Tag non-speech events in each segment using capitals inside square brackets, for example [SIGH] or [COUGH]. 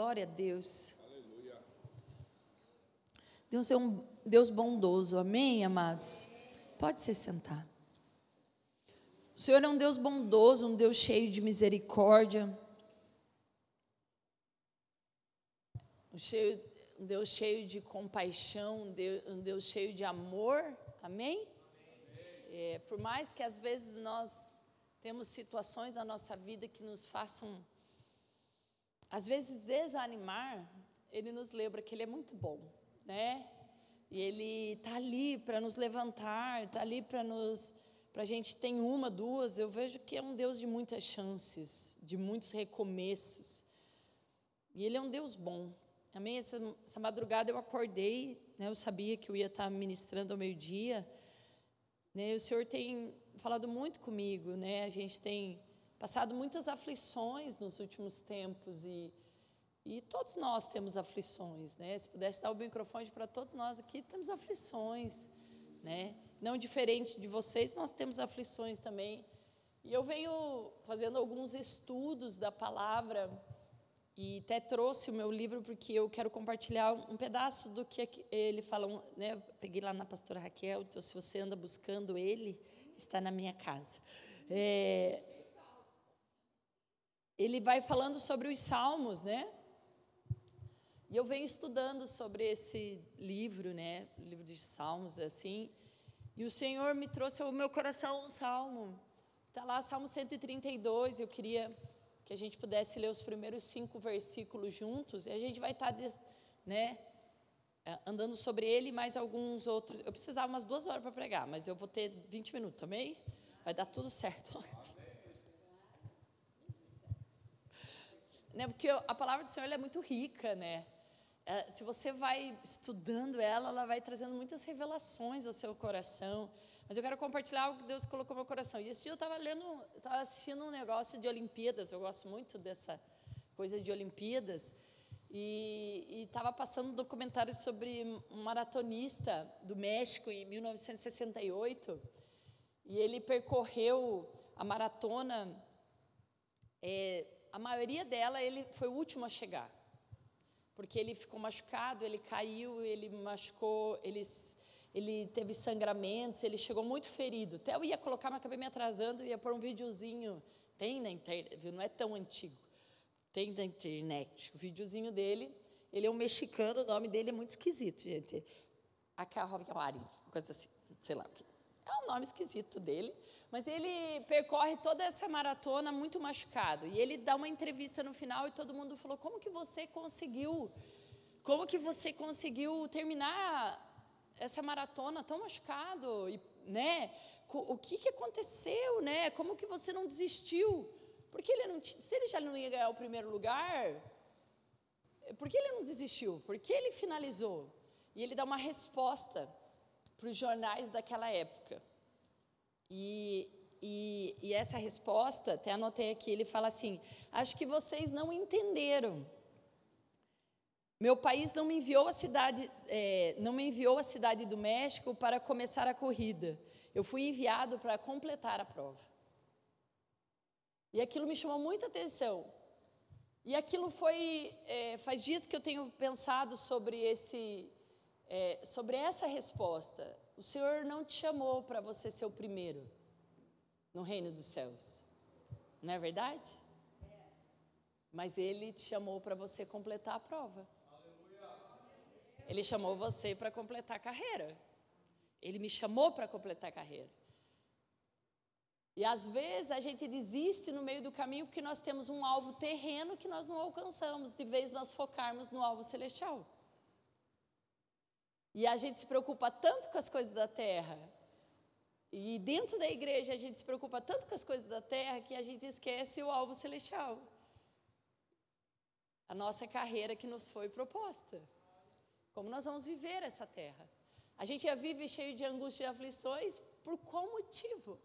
glória a Deus. Deus é um Deus bondoso, amém, amados? Pode se sentar. O Senhor é um Deus bondoso, um Deus cheio de misericórdia. Um, um Deus cheio de compaixão, um Deus, um Deus cheio de amor, amém? É, por mais que às vezes nós temos situações na nossa vida que nos façam, às vezes, desanimar, Ele nos lembra que Ele é muito bom, né? E Ele está ali para nos levantar, está ali para nos. Para a gente ter uma, duas, eu vejo que é um Deus de muitas chances, de muitos recomeços. E Ele é um Deus bom. Amém? Essa, essa madrugada eu acordei, né, eu sabia que eu ia estar ministrando ao meio-dia. Né, o Senhor tem falado muito comigo, né? A gente tem passado muitas aflições nos últimos tempos e, e todos nós temos aflições, né? Se pudesse dar o microfone para todos nós aqui, temos aflições, né? Não diferente de vocês, nós temos aflições também. E eu venho fazendo alguns estudos da palavra e até trouxe o meu livro porque eu quero compartilhar um pedaço do que ele fala. Né? peguei lá na pastora Raquel, então se você anda buscando ele, está na minha casa. É, ele vai falando sobre os salmos, né? E eu venho estudando sobre esse livro, né? O livro de salmos, assim. E o Senhor me trouxe ao meu coração um salmo. Está lá, Salmo 132. Eu queria que a gente pudesse ler os primeiros cinco versículos juntos, e a gente vai estar, né, é, andando sobre ele mais alguns outros. Eu precisava umas duas horas para pregar, mas eu vou ter 20 minutos, também? Vai dar tudo certo. [LAUGHS] né, porque a palavra do Senhor é muito rica, né? É, se você vai estudando ela, ela vai trazendo muitas revelações ao seu coração. Mas eu quero compartilhar algo que Deus colocou no meu coração. E esse dia eu estava lendo, estava assistindo um negócio de Olimpíadas. Eu gosto muito dessa coisa de Olimpíadas. E estava passando um documentário sobre um maratonista do México em 1968. E ele percorreu a maratona. É, a maioria dela ele foi o último a chegar, porque ele ficou machucado, ele caiu, ele machucou, ele ele teve sangramentos, ele chegou muito ferido. Até eu ia colocar, mas acabei me atrasando, ia pôr um videozinho. Tem na internet, não é tão antigo. Tem na internet. O videozinho dele, ele é um mexicano, o nome dele é muito esquisito, gente. Acarroviari, coisa assim, sei lá o que. É um nome esquisito dele, mas ele percorre toda essa maratona muito machucado. E ele dá uma entrevista no final e todo mundo falou: como que você conseguiu? Como que você conseguiu terminar essa maratona tão machucado, e, né? O que, que aconteceu, né? Como que você não desistiu? Porque ele não, se ele já não ia ganhar o primeiro lugar, por que ele não desistiu? Por que ele finalizou? E ele dá uma resposta para os jornais daquela época. E, e, e, essa resposta, até anotei aqui, ele fala assim: acho que vocês não entenderam meu país não me enviou a cidade, é, não me enviou a cidade do México para começar a corrida. Eu fui enviado para completar a prova. E aquilo me chamou muita atenção. E aquilo foi, é, faz dias que eu tenho pensado sobre esse, é, sobre essa resposta. O Senhor não te chamou para você ser o primeiro no reino dos céus, não é verdade? Mas Ele te chamou para você completar a prova. Ele chamou você para completar a carreira. Ele me chamou para completar a carreira. E às vezes a gente desiste no meio do caminho porque nós temos um alvo terreno que nós não alcançamos, de vez nós focarmos no alvo celestial. E a gente se preocupa tanto com as coisas da terra, e dentro da igreja a gente se preocupa tanto com as coisas da terra que a gente esquece o alvo celestial. A nossa carreira que nos foi proposta. Como nós vamos viver essa terra? A gente já vive cheio de angústia e aflições, por qual motivo?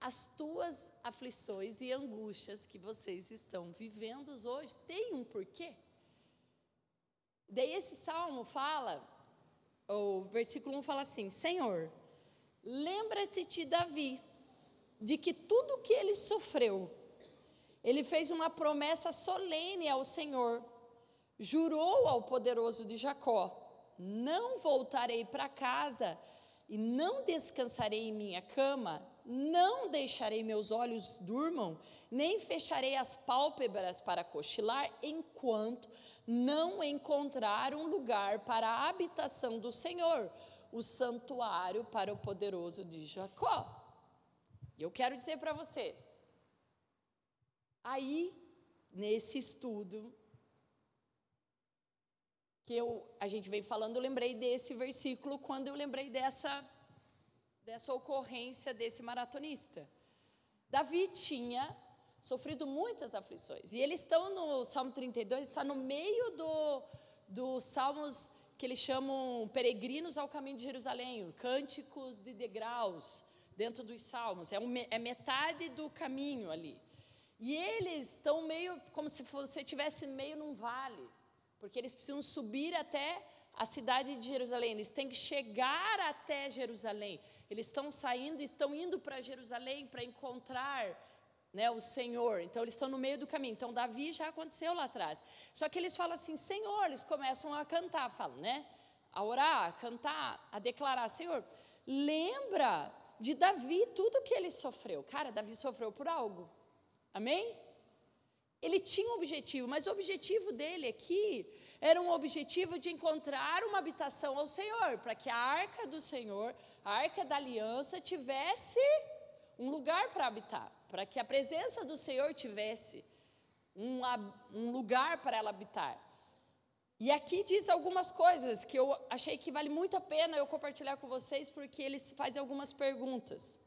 As tuas aflições e angústias que vocês estão vivendo hoje têm um porquê. Daí esse salmo fala, o versículo 1 fala assim: Senhor, lembra-te de Davi, de que tudo que ele sofreu, ele fez uma promessa solene ao Senhor. Jurou ao poderoso de Jacó: Não voltarei para casa e não descansarei em minha cama, não deixarei meus olhos durmam, nem fecharei as pálpebras para cochilar, enquanto não encontrar um lugar para a habitação do Senhor, o santuário para o poderoso de Jacó. Eu quero dizer para você, aí, nesse estudo, que eu, a gente vem falando, eu lembrei desse versículo quando eu lembrei dessa, dessa ocorrência desse maratonista. Davi tinha sofrido muitas aflições. E eles estão no Salmo 32, está no meio do, dos salmos que eles chamam peregrinos ao caminho de Jerusalém, cânticos de degraus dentro dos salmos. É, um, é metade do caminho ali. E eles estão meio como se você estivesse meio num vale, porque eles precisam subir até a cidade de Jerusalém, eles têm que chegar até Jerusalém. Eles estão saindo, estão indo para Jerusalém para encontrar né, o Senhor. Então eles estão no meio do caminho. Então Davi já aconteceu lá atrás. Só que eles falam assim, Senhor, eles começam a cantar, falam, né? A orar, a cantar, a declarar, Senhor, lembra de Davi tudo que ele sofreu. Cara, Davi sofreu por algo. Amém? Ele tinha um objetivo, mas o objetivo dele aqui era um objetivo de encontrar uma habitação ao Senhor, para que a arca do Senhor, a arca da aliança, tivesse um lugar para habitar para que a presença do Senhor tivesse um, um lugar para ela habitar. E aqui diz algumas coisas que eu achei que vale muito a pena eu compartilhar com vocês, porque eles fazem algumas perguntas.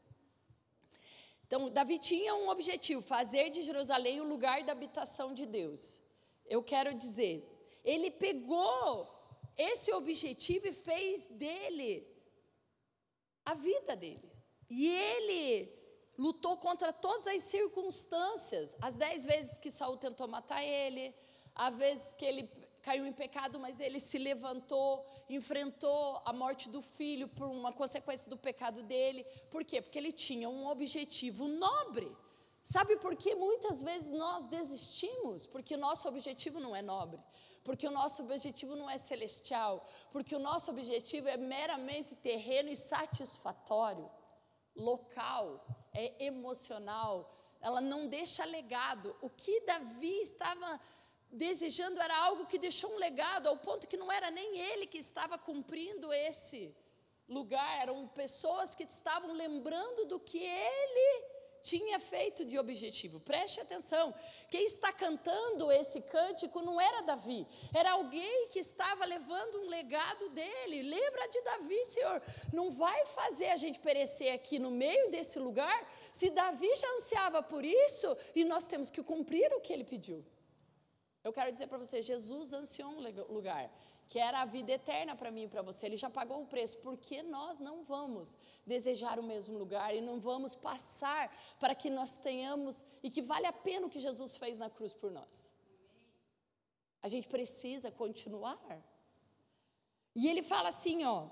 Então, Davi tinha um objetivo: fazer de Jerusalém o lugar da habitação de Deus. Eu quero dizer, ele pegou esse objetivo e fez dele a vida dele. E ele lutou contra todas as circunstâncias. As dez vezes que Saul tentou matar ele, as vezes que ele caiu em pecado, mas ele se levantou, enfrentou a morte do filho por uma consequência do pecado dele. Por quê? Porque ele tinha um objetivo nobre. Sabe por que muitas vezes nós desistimos? Porque o nosso objetivo não é nobre, porque o nosso objetivo não é celestial, porque o nosso objetivo é meramente terreno e satisfatório, local é emocional, ela não deixa legado. O que Davi estava desejando era algo que deixou um legado, ao ponto que não era nem ele que estava cumprindo esse lugar, eram pessoas que estavam lembrando do que ele tinha feito de objetivo. Preste atenção, quem está cantando esse cântico não era Davi, era alguém que estava levando um legado dele. Lembra de Davi, Senhor? Não vai fazer a gente perecer aqui no meio desse lugar, se Davi já ansiava por isso e nós temos que cumprir o que ele pediu. Eu quero dizer para você, Jesus ansiou um lugar que era a vida eterna para mim e para você. Ele já pagou o preço. Por que nós não vamos desejar o mesmo lugar e não vamos passar para que nós tenhamos e que vale a pena o que Jesus fez na cruz por nós? A gente precisa continuar. E ele fala assim, ó,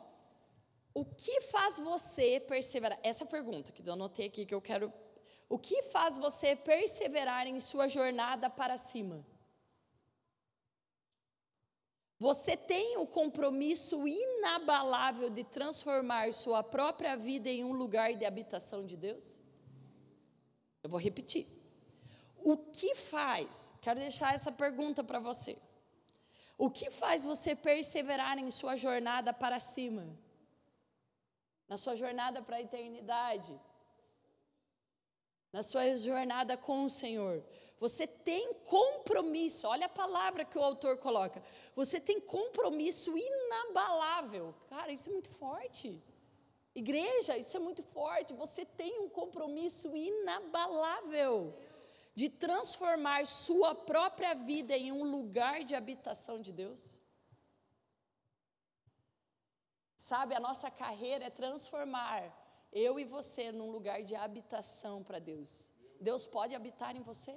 o que faz você perseverar? Essa pergunta que eu anotei aqui que eu quero. O que faz você perseverar em sua jornada para cima? Você tem o compromisso inabalável de transformar sua própria vida em um lugar de habitação de Deus? Eu vou repetir. O que faz? Quero deixar essa pergunta para você. O que faz você perseverar em sua jornada para cima? Na sua jornada para a eternidade? Na sua jornada com o Senhor? Você tem compromisso, olha a palavra que o autor coloca. Você tem compromisso inabalável. Cara, isso é muito forte. Igreja, isso é muito forte. Você tem um compromisso inabalável de transformar sua própria vida em um lugar de habitação de Deus. Sabe, a nossa carreira é transformar eu e você num lugar de habitação para Deus. Deus pode habitar em você?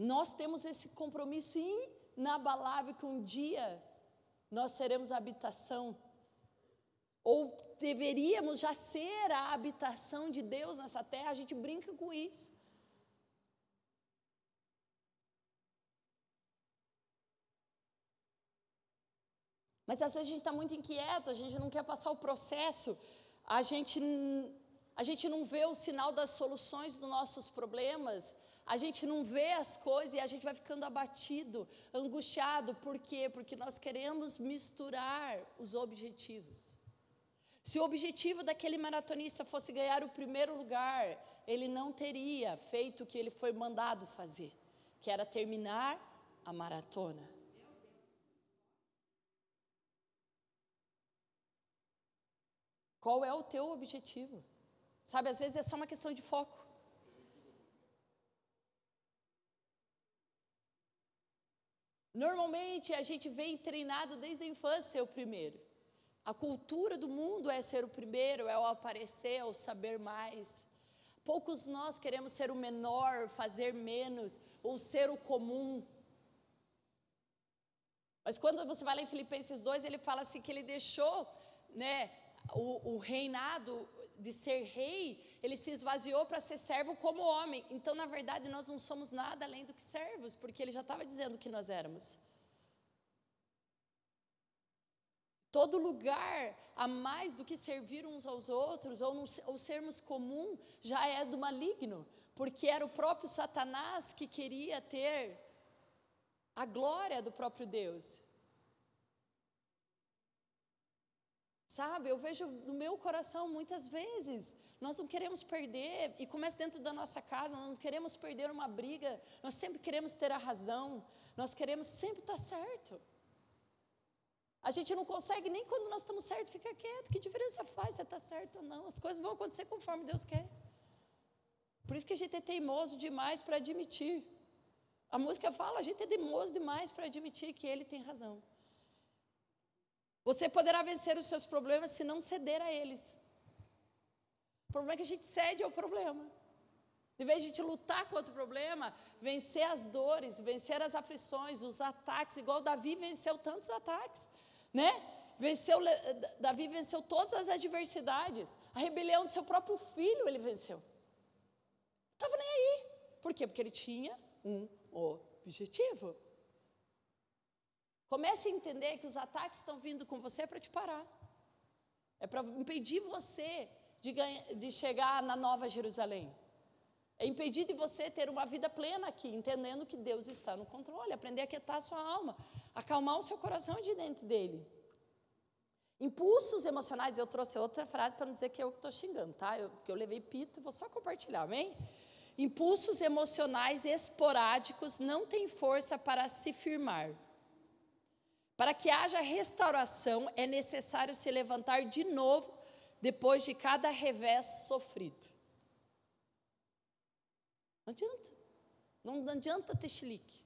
Nós temos esse compromisso inabalável que um dia nós seremos a habitação ou deveríamos já ser a habitação de Deus nessa terra, a gente brinca com isso. Mas às vezes a gente está muito inquieto, a gente não quer passar o processo, a gente, a gente não vê o sinal das soluções dos nossos problemas, a gente não vê as coisas e a gente vai ficando abatido, angustiado. Por quê? Porque nós queremos misturar os objetivos. Se o objetivo daquele maratonista fosse ganhar o primeiro lugar, ele não teria feito o que ele foi mandado fazer, que era terminar a maratona. Qual é o teu objetivo? Sabe, às vezes é só uma questão de foco. Normalmente a gente vem treinado desde a infância ser o primeiro. A cultura do mundo é ser o primeiro, é o aparecer, é o saber mais. Poucos nós queremos ser o menor, fazer menos, ou ser o comum. Mas quando você vai lá em Filipenses 2, ele fala assim que ele deixou né, o, o reinado de ser rei, ele se esvaziou para ser servo como homem. Então, na verdade, nós não somos nada além do que servos, porque ele já estava dizendo que nós éramos. Todo lugar a mais do que servir uns aos outros ou, ou sermos comum já é do maligno, porque era o próprio Satanás que queria ter a glória do próprio Deus. Sabe, eu vejo no meu coração muitas vezes, nós não queremos perder, e começa dentro da nossa casa, nós não queremos perder uma briga, nós sempre queremos ter a razão, nós queremos sempre estar certo. A gente não consegue nem quando nós estamos certos ficar quieto. Que diferença faz se está certo ou não? As coisas vão acontecer conforme Deus quer. Por isso que a gente é teimoso demais para admitir. A música fala, a gente é teimoso demais para admitir que Ele tem razão. Você poderá vencer os seus problemas se não ceder a eles. O problema é que a gente cede ao problema. Em vez de a gente lutar contra o problema, vencer as dores, vencer as aflições, os ataques, igual Davi venceu tantos ataques, né? Venceu, Davi venceu todas as adversidades. A rebelião do seu próprio filho ele venceu. Estava nem aí. Por quê? Porque ele tinha um objetivo. Comece a entender que os ataques estão vindo com você para te parar. É para impedir você de, ganhar, de chegar na Nova Jerusalém. É impedir de você ter uma vida plena aqui, entendendo que Deus está no controle, aprender a quietar a sua alma, acalmar o seu coração de dentro dele. Impulsos emocionais, eu trouxe outra frase para não dizer que eu estou xingando, tá? Eu, porque eu levei pito, vou só compartilhar, amém? Impulsos emocionais esporádicos não têm força para se firmar. Para que haja restauração, é necessário se levantar de novo depois de cada revés sofrido. Não adianta. Não adianta ter chilique.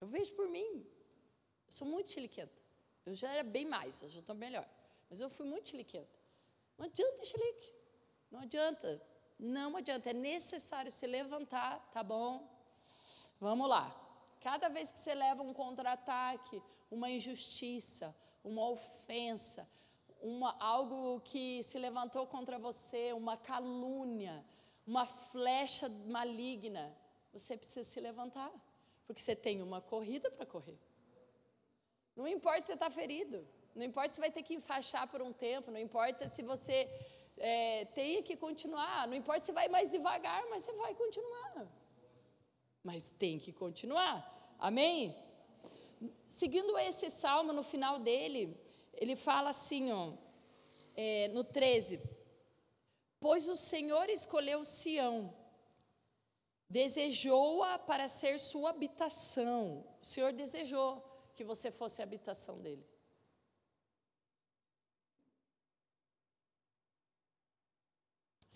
Eu vejo por mim. Eu sou muito chiliquenta. Eu já era bem mais, eu já estou melhor. Mas eu fui muito chiliquenta. Não adianta ter chilique. Não adianta. Não adianta. É necessário se levantar, tá bom? Vamos lá. Cada vez que você leva um contra-ataque, uma injustiça, uma ofensa, uma, algo que se levantou contra você, uma calúnia, uma flecha maligna, você precisa se levantar, porque você tem uma corrida para correr. Não importa se você está ferido, não importa se vai ter que enfaixar por um tempo, não importa se você é, tem que continuar, não importa se vai mais devagar, mas você vai continuar mas tem que continuar. Amém? Seguindo esse salmo, no final dele, ele fala assim, ó, é, no 13: Pois o Senhor escolheu Sião, desejou-a para ser sua habitação. O Senhor desejou que você fosse a habitação dele.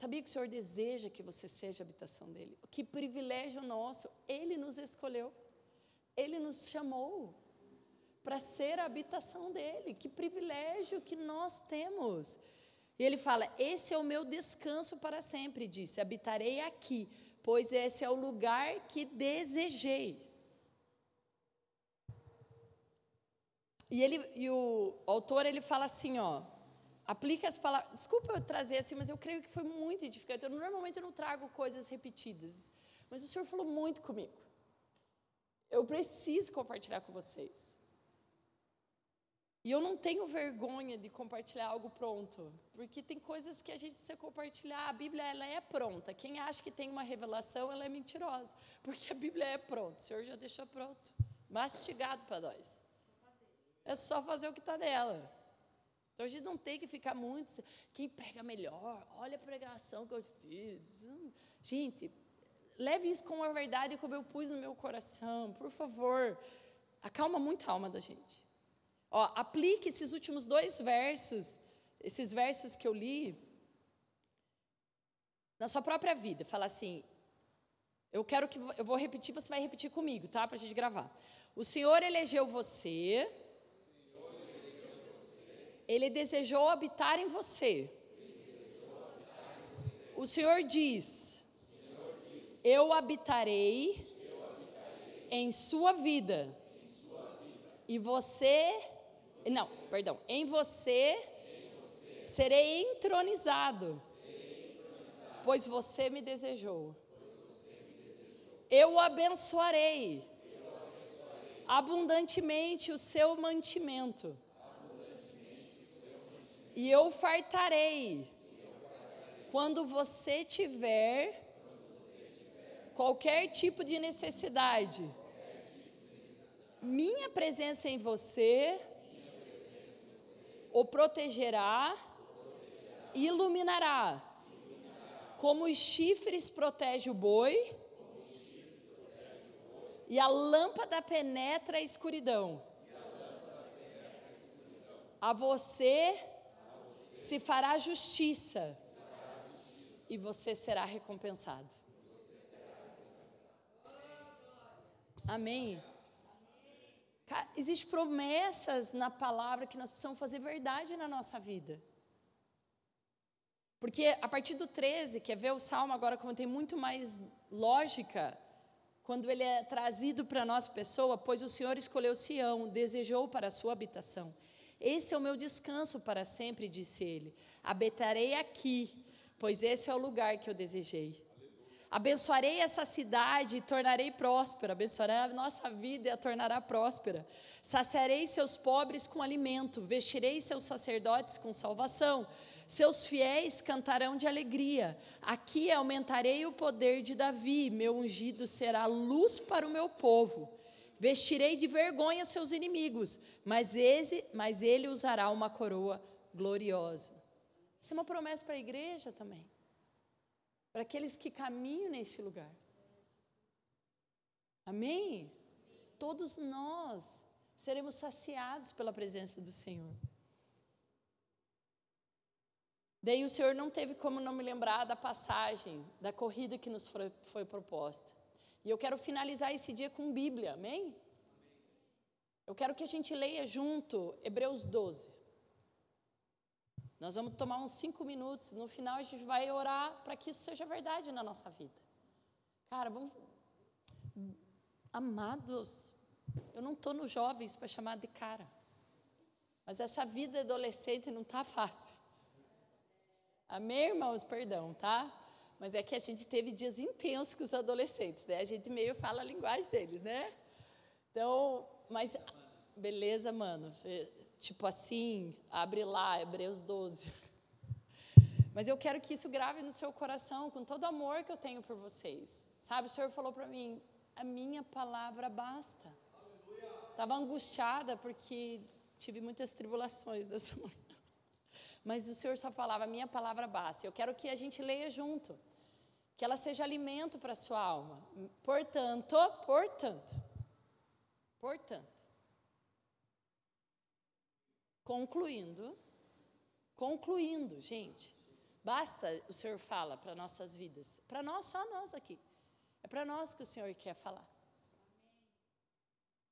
Sabia que o Senhor deseja que você seja a habitação dele? Que privilégio nosso! Ele nos escolheu, ele nos chamou para ser a habitação dele. Que privilégio que nós temos! E ele fala: Esse é o meu descanso para sempre, disse: Habitarei aqui, pois esse é o lugar que desejei. E, ele, e o autor ele fala assim, ó, aplica as palavras. Desculpa eu trazer assim, mas eu creio que foi muito edificante. Eu, normalmente eu não trago coisas repetidas, mas o Senhor falou muito comigo. Eu preciso compartilhar com vocês. E eu não tenho vergonha de compartilhar algo pronto, porque tem coisas que a gente precisa compartilhar. A Bíblia ela é pronta. Quem acha que tem uma revelação, ela é mentirosa, porque a Bíblia é pronta. O Senhor já deixou pronto, mastigado para nós. É só fazer o que está nela. Então a gente não tem que ficar muito. Quem prega melhor? Olha a pregação que eu fiz. Gente, leve isso como a verdade como eu pus no meu coração, por favor. Acalma muito a alma da gente. Ó, aplique esses últimos dois versos, esses versos que eu li, na sua própria vida. Fala assim: eu quero que eu vou repetir, você vai repetir comigo, tá? Para a gente gravar. O Senhor elegeu você. Ele desejou habitar em você. O Senhor diz: Eu habitarei em sua vida. E você não, perdão. Em você, serei entronizado, pois você me desejou. Eu o abençoarei, abundantemente o seu mantimento. E eu fartarei quando você tiver qualquer tipo de necessidade. Minha presença em você o protegerá iluminará. Como os chifres protege o boi, e a lâmpada penetra a escuridão. A você se fará justiça e você será recompensado. Amém. Existem promessas na palavra que nós precisamos fazer verdade na nossa vida. Porque a partir do 13, quer ver o salmo agora como tem muito mais lógica, quando ele é trazido para nossa pessoa, pois o Senhor escolheu Sião, desejou para a sua habitação. Esse é o meu descanso para sempre, disse ele. Habitarei aqui, pois esse é o lugar que eu desejei. Abençoarei essa cidade e tornarei próspera. Abençoarei a nossa vida e a tornará próspera. Saciarei seus pobres com alimento, vestirei seus sacerdotes com salvação. Seus fiéis cantarão de alegria. Aqui aumentarei o poder de Davi, meu ungido será luz para o meu povo. Vestirei de vergonha seus inimigos, mas ele, mas ele usará uma coroa gloriosa. Isso é uma promessa para a igreja também para aqueles que caminham neste lugar. Amém? Todos nós seremos saciados pela presença do Senhor. Daí o Senhor não teve como não me lembrar da passagem, da corrida que nos foi, foi proposta. E eu quero finalizar esse dia com Bíblia, amém? Eu quero que a gente leia junto Hebreus 12. Nós vamos tomar uns cinco minutos, no final a gente vai orar para que isso seja verdade na nossa vida. Cara, vamos. Amados, eu não estou nos jovens para chamar de cara, mas essa vida adolescente não está fácil. Amém, irmãos? Perdão, tá? Mas é que a gente teve dias intensos com os adolescentes, né? A gente meio fala a linguagem deles, né? Então, mas beleza, mano. Tipo assim, abre lá, Hebreus 12. [LAUGHS] Mas eu quero que isso grave no seu coração, com todo o amor que eu tenho por vocês. Sabe, o Senhor falou para mim: a minha palavra basta. Estava angustiada porque tive muitas tribulações [LAUGHS] dessa manhã. Mas o Senhor só falava: a minha palavra basta. Eu quero que a gente leia junto. Que ela seja alimento para a sua alma. Portanto, portanto, portanto, Concluindo, concluindo, gente, basta o Senhor fala para nossas vidas, para nós, só nós aqui. É para nós que o Senhor quer falar.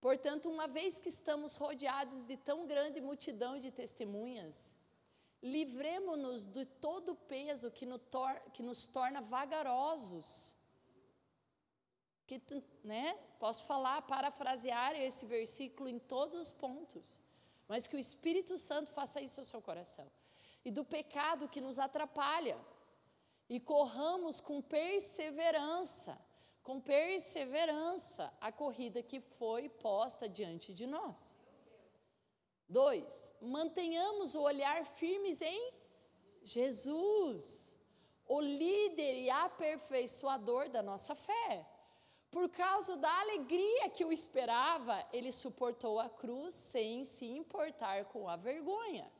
Portanto, uma vez que estamos rodeados de tão grande multidão de testemunhas, livremos-nos de todo o peso que, no tor que nos torna vagarosos. Que, né? Posso falar, parafrasear esse versículo em todos os pontos mas que o Espírito Santo faça isso ao seu coração. E do pecado que nos atrapalha. E corramos com perseverança, com perseverança, a corrida que foi posta diante de nós. Dois, mantenhamos o olhar firmes em Jesus, o líder e aperfeiçoador da nossa fé. Por causa da alegria que o esperava, ele suportou a cruz sem se importar com a vergonha.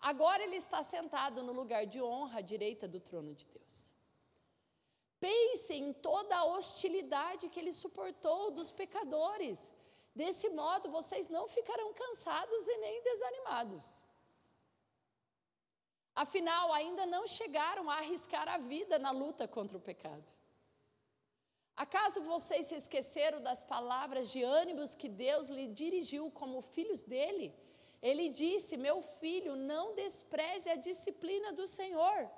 Agora ele está sentado no lugar de honra à direita do trono de Deus. Pense em toda a hostilidade que ele suportou dos pecadores. Desse modo, vocês não ficarão cansados e nem desanimados. Afinal, ainda não chegaram a arriscar a vida na luta contra o pecado. Acaso vocês se esqueceram das palavras de ânimos que Deus lhe dirigiu como filhos dele? Ele disse: Meu filho, não despreze a disciplina do Senhor,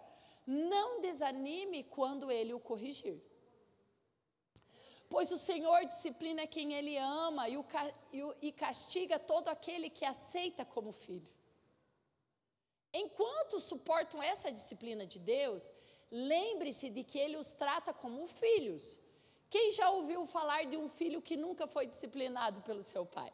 não desanime quando ele o corrigir. Pois o Senhor disciplina quem ele ama e, o, e, castiga todo aquele que aceita como filho. Enquanto suportam essa disciplina de Deus, lembre-se de que ele os trata como filhos. Quem já ouviu falar de um filho que nunca foi disciplinado pelo seu pai?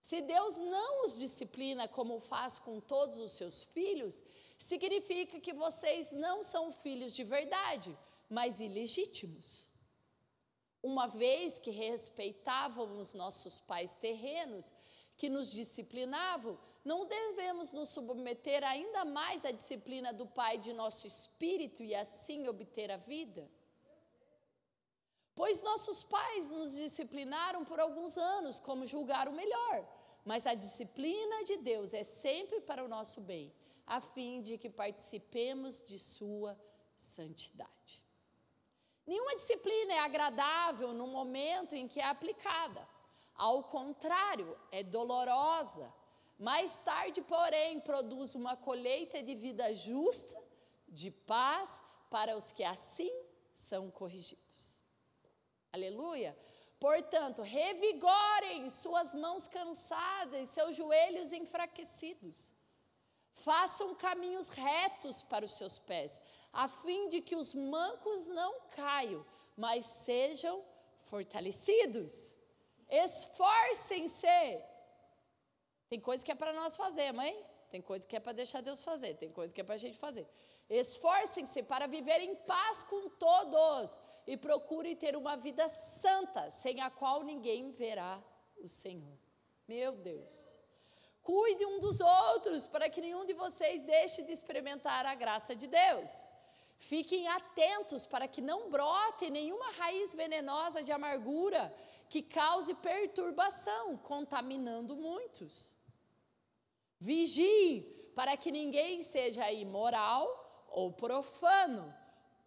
Se Deus não os disciplina como faz com todos os seus filhos, significa que vocês não são filhos de verdade, mas ilegítimos. Uma vez que respeitávamos nossos pais terrenos, que nos disciplinavam, não devemos nos submeter ainda mais à disciplina do Pai de nosso espírito e assim obter a vida? Pois nossos pais nos disciplinaram por alguns anos, como julgaram melhor. Mas a disciplina de Deus é sempre para o nosso bem, a fim de que participemos de Sua santidade. Nenhuma disciplina é agradável no momento em que é aplicada. Ao contrário, é dolorosa. Mais tarde, porém, produz uma colheita de vida justa, de paz para os que assim são corrigidos. Aleluia. Portanto, revigorem suas mãos cansadas, seus joelhos enfraquecidos. Façam caminhos retos para os seus pés, a fim de que os mancos não caiam, mas sejam fortalecidos. Esforcem-se. Tem coisa que é para nós fazer, mãe. Tem coisa que é para deixar Deus fazer. Tem coisa que é para a gente fazer. Esforcem-se para viver em paz com todos e procurem ter uma vida santa, sem a qual ninguém verá o Senhor. Meu Deus. Cuide um dos outros, para que nenhum de vocês deixe de experimentar a graça de Deus. Fiquem atentos para que não brote nenhuma raiz venenosa de amargura que cause perturbação, contaminando muitos. Vigie para que ninguém seja imoral ou profano,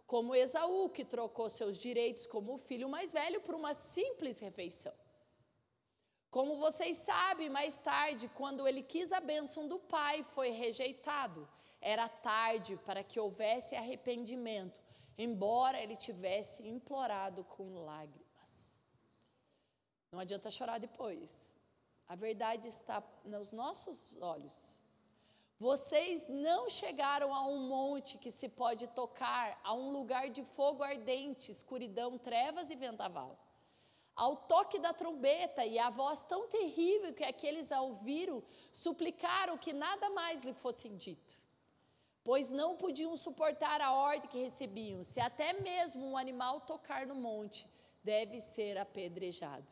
como Esaú, que trocou seus direitos como filho mais velho por uma simples refeição. Como vocês sabem, mais tarde, quando ele quis a bênção do pai, foi rejeitado. Era tarde para que houvesse arrependimento, embora ele tivesse implorado com lágrimas. Não adianta chorar depois. A verdade está nos nossos olhos. Vocês não chegaram a um monte que se pode tocar, a um lugar de fogo ardente, escuridão, trevas e vendaval. Ao toque da trombeta e a voz tão terrível que aqueles a ouviram, suplicaram que nada mais lhe fosse dito, pois não podiam suportar a ordem que recebiam. Se até mesmo um animal tocar no monte, deve ser apedrejado.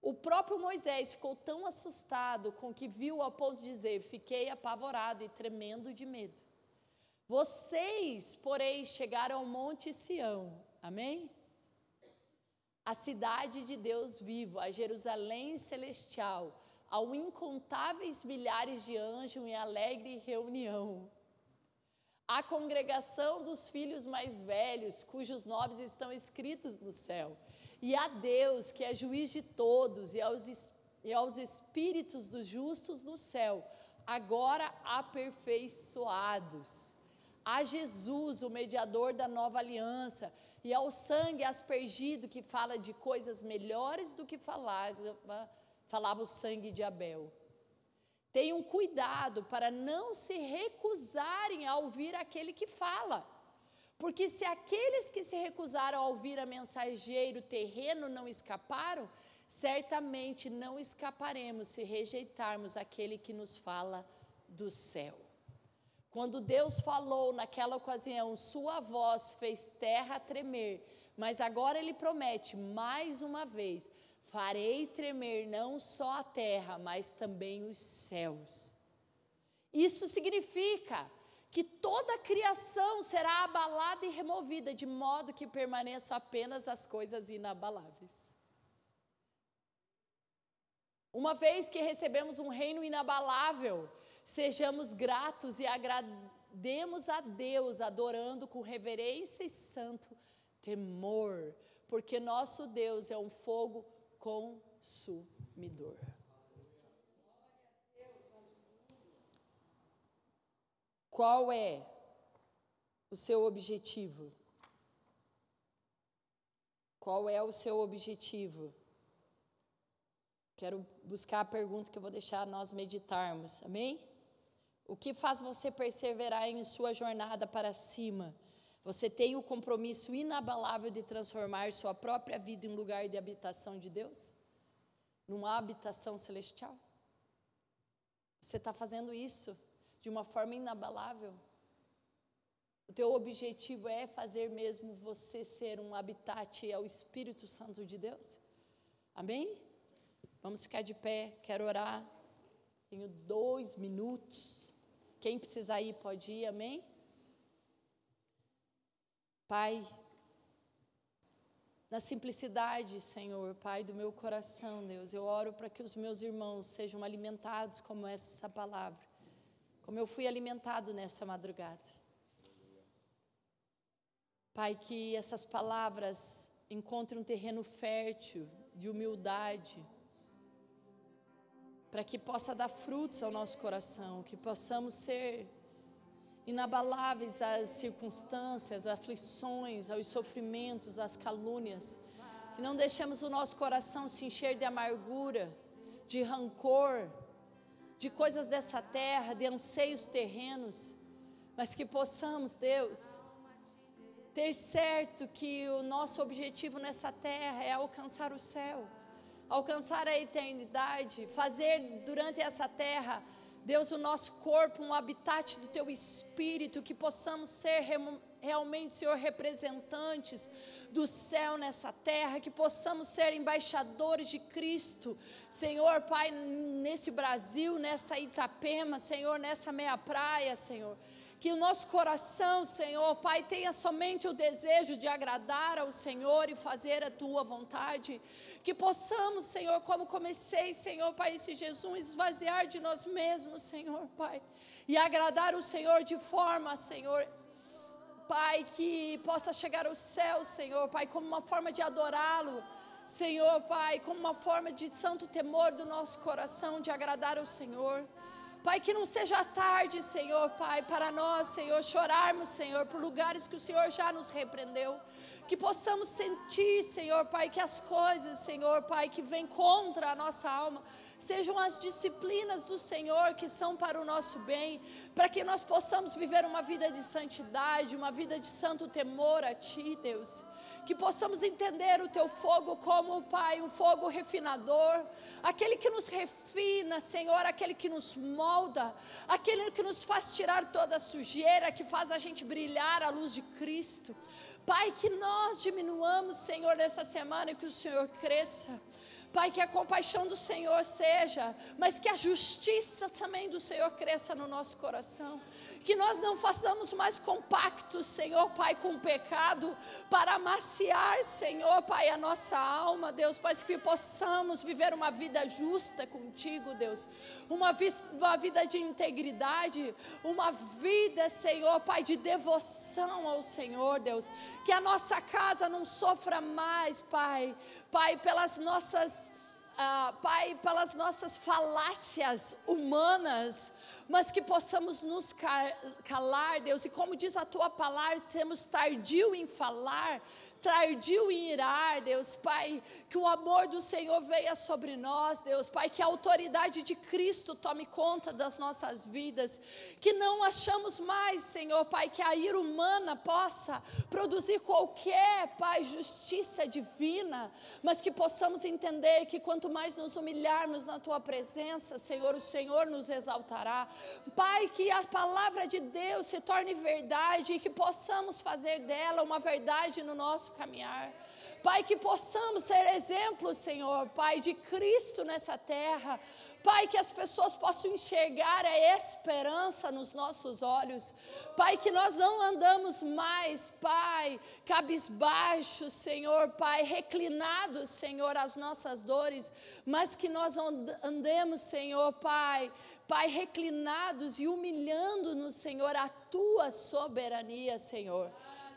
O próprio Moisés ficou tão assustado com o que viu ao ponto de dizer: Fiquei apavorado e tremendo de medo. Vocês, porém, chegaram ao Monte Sião, amém? A cidade de Deus vivo, a Jerusalém celestial, ao incontáveis milhares de anjos em alegre reunião. A congregação dos filhos mais velhos, cujos nomes estão escritos no céu e a Deus, que é juiz de todos, e aos, e aos espíritos dos justos no céu, agora aperfeiçoados. A Jesus, o mediador da nova aliança, e ao sangue aspergido, que fala de coisas melhores do que falava, falava o sangue de Abel. Tenham cuidado para não se recusarem a ouvir aquele que fala. Porque se aqueles que se recusaram a ouvir a mensageiro terreno não escaparam, certamente não escaparemos se rejeitarmos aquele que nos fala do céu. Quando Deus falou naquela ocasião, sua voz fez terra tremer, mas agora ele promete mais uma vez: farei tremer não só a terra, mas também os céus. Isso significa que toda a criação será abalada e removida, de modo que permaneçam apenas as coisas inabaláveis. Uma vez que recebemos um reino inabalável, sejamos gratos e agrademos a Deus, adorando com reverência e santo temor, porque nosso Deus é um fogo consumidor. Qual é o seu objetivo? Qual é o seu objetivo? Quero buscar a pergunta que eu vou deixar nós meditarmos, amém? O que faz você perseverar em sua jornada para cima? Você tem o compromisso inabalável de transformar sua própria vida em lugar de habitação de Deus? Numa habitação celestial? Você está fazendo isso? de uma forma inabalável. O teu objetivo é fazer mesmo você ser um habitat ao Espírito Santo de Deus? Amém? Vamos ficar de pé, quero orar. Tenho dois minutos. Quem precisar ir pode ir, amém? Pai, na simplicidade, Senhor, Pai do meu coração, Deus, eu oro para que os meus irmãos sejam alimentados como essa palavra como eu fui alimentado nessa madrugada. Pai, que essas palavras encontrem um terreno fértil de humildade, para que possa dar frutos ao nosso coração, que possamos ser inabaláveis às circunstâncias, aflições, aos sofrimentos, às calúnias, que não deixemos o nosso coração se encher de amargura, de rancor, de coisas dessa terra, de anseios terrenos, mas que possamos, Deus, ter certo que o nosso objetivo nessa terra é alcançar o céu, alcançar a eternidade, fazer durante essa terra, Deus, o nosso corpo um habitat do teu espírito, que possamos ser realmente, Senhor, representantes do céu nessa terra, que possamos ser embaixadores de Cristo, Senhor, Pai, nesse Brasil, nessa Itapema, Senhor, nessa meia praia, Senhor. Que o nosso coração, Senhor, Pai, tenha somente o desejo de agradar ao Senhor e fazer a tua vontade. Que possamos, Senhor, como comecei, Senhor, Pai, esse Jesus, esvaziar de nós mesmos, Senhor, Pai, e agradar o Senhor de forma, Senhor, Pai, que possa chegar ao céu, Senhor, Pai, como uma forma de adorá-lo. Senhor, Pai, como uma forma de santo temor do nosso coração, de agradar ao Senhor. Pai, que não seja tarde, Senhor, Pai, para nós, Senhor, chorarmos, Senhor, por lugares que o Senhor já nos repreendeu. Que possamos sentir, Senhor, Pai, que as coisas, Senhor, Pai, que vêm contra a nossa alma, sejam as disciplinas do Senhor que são para o nosso bem, para que nós possamos viver uma vida de santidade, uma vida de santo temor a Ti, Deus que possamos entender o teu fogo como, Pai, um fogo refinador, aquele que nos refina, Senhor, aquele que nos molda, aquele que nos faz tirar toda a sujeira, que faz a gente brilhar a luz de Cristo. Pai, que nós diminuamos, Senhor, nessa semana e que o Senhor cresça. Pai, que a compaixão do Senhor seja, mas que a justiça também do Senhor cresça no nosso coração que nós não façamos mais compactos, Senhor Pai, com o pecado, para amaciar, Senhor Pai, a nossa alma, Deus, mas que possamos viver uma vida justa contigo, Deus, uma, vi uma vida de integridade, uma vida, Senhor Pai, de devoção ao Senhor, Deus, que a nossa casa não sofra mais, Pai, Pai, pelas nossas. Uh, pai, pelas nossas falácias humanas, mas que possamos nos calar, Deus, e como diz a tua palavra, temos tardio em falar, tardio em irar, Deus, Pai, que o amor do Senhor venha sobre nós, Deus, Pai, que a autoridade de Cristo tome conta das nossas vidas, que não achamos mais, Senhor, Pai, que a ira humana possa produzir qualquer, Pai, justiça divina, mas que possamos entender que quanto mais nos humilharmos na tua presença, Senhor, o Senhor nos exaltará. Pai, que a palavra de Deus se torne verdade e que possamos fazer dela uma verdade no nosso caminhar. Pai, que possamos ser exemplos, Senhor, Pai, de Cristo nessa terra. Pai, que as pessoas possam enxergar a esperança nos nossos olhos. Pai, que nós não andamos mais, Pai, cabisbaixos, Senhor, Pai, reclinados, Senhor, às nossas dores, mas que nós andemos, Senhor, Pai, Pai, reclinados e humilhando-nos, Senhor, a tua soberania, Senhor.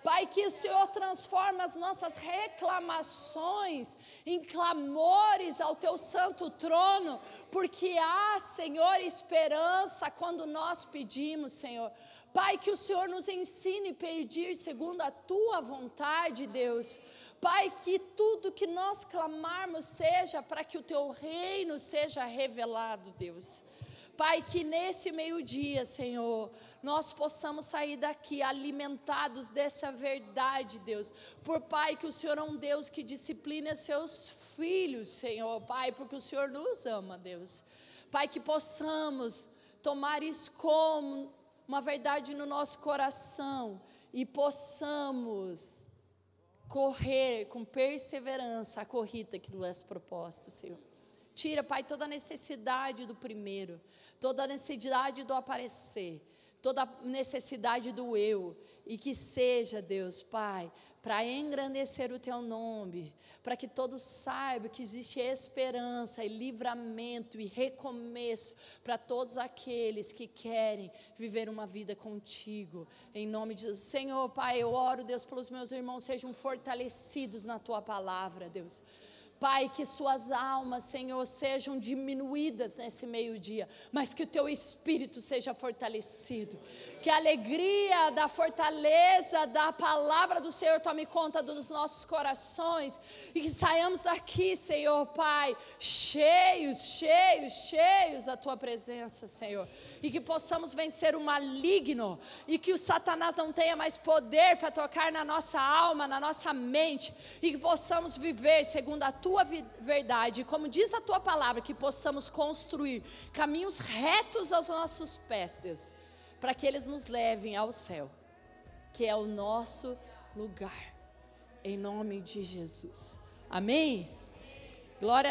Pai, que o Senhor transforme as nossas reclamações em clamores ao teu santo trono, porque há, Senhor, esperança quando nós pedimos, Senhor. Pai, que o Senhor nos ensine a pedir segundo a tua vontade, Deus. Pai, que tudo que nós clamarmos seja para que o teu reino seja revelado, Deus. Pai, que nesse meio-dia, Senhor, nós possamos sair daqui alimentados dessa verdade, Deus. Por Pai, que o Senhor é um Deus que disciplina seus filhos, Senhor, Pai, porque o Senhor nos ama, Deus. Pai, que possamos tomar isso como uma verdade no nosso coração e possamos correr com perseverança a corrida que nos é proposta, Senhor. Tira, Pai, toda a necessidade do primeiro, toda a necessidade do aparecer, toda a necessidade do eu, e que seja, Deus, Pai, para engrandecer o Teu nome, para que todos saibam que existe esperança e livramento e recomeço para todos aqueles que querem viver uma vida contigo, em nome de Jesus. Senhor, Pai, eu oro, Deus, pelos meus irmãos, sejam fortalecidos na Tua palavra, Deus. Pai, que suas almas, Senhor, sejam diminuídas nesse meio-dia, mas que o teu espírito seja fortalecido. Que a alegria da fortaleza da palavra do Senhor tome conta dos nossos corações e que saiamos daqui, Senhor, Pai, cheios, cheios, cheios da tua presença, Senhor. E que possamos vencer o maligno e que o Satanás não tenha mais poder para tocar na nossa alma, na nossa mente e que possamos viver segundo a tua tua verdade, como diz a tua palavra, que possamos construir caminhos retos aos nossos pés, Deus, para que eles nos levem ao céu, que é o nosso lugar, em nome de Jesus. Amém? Glória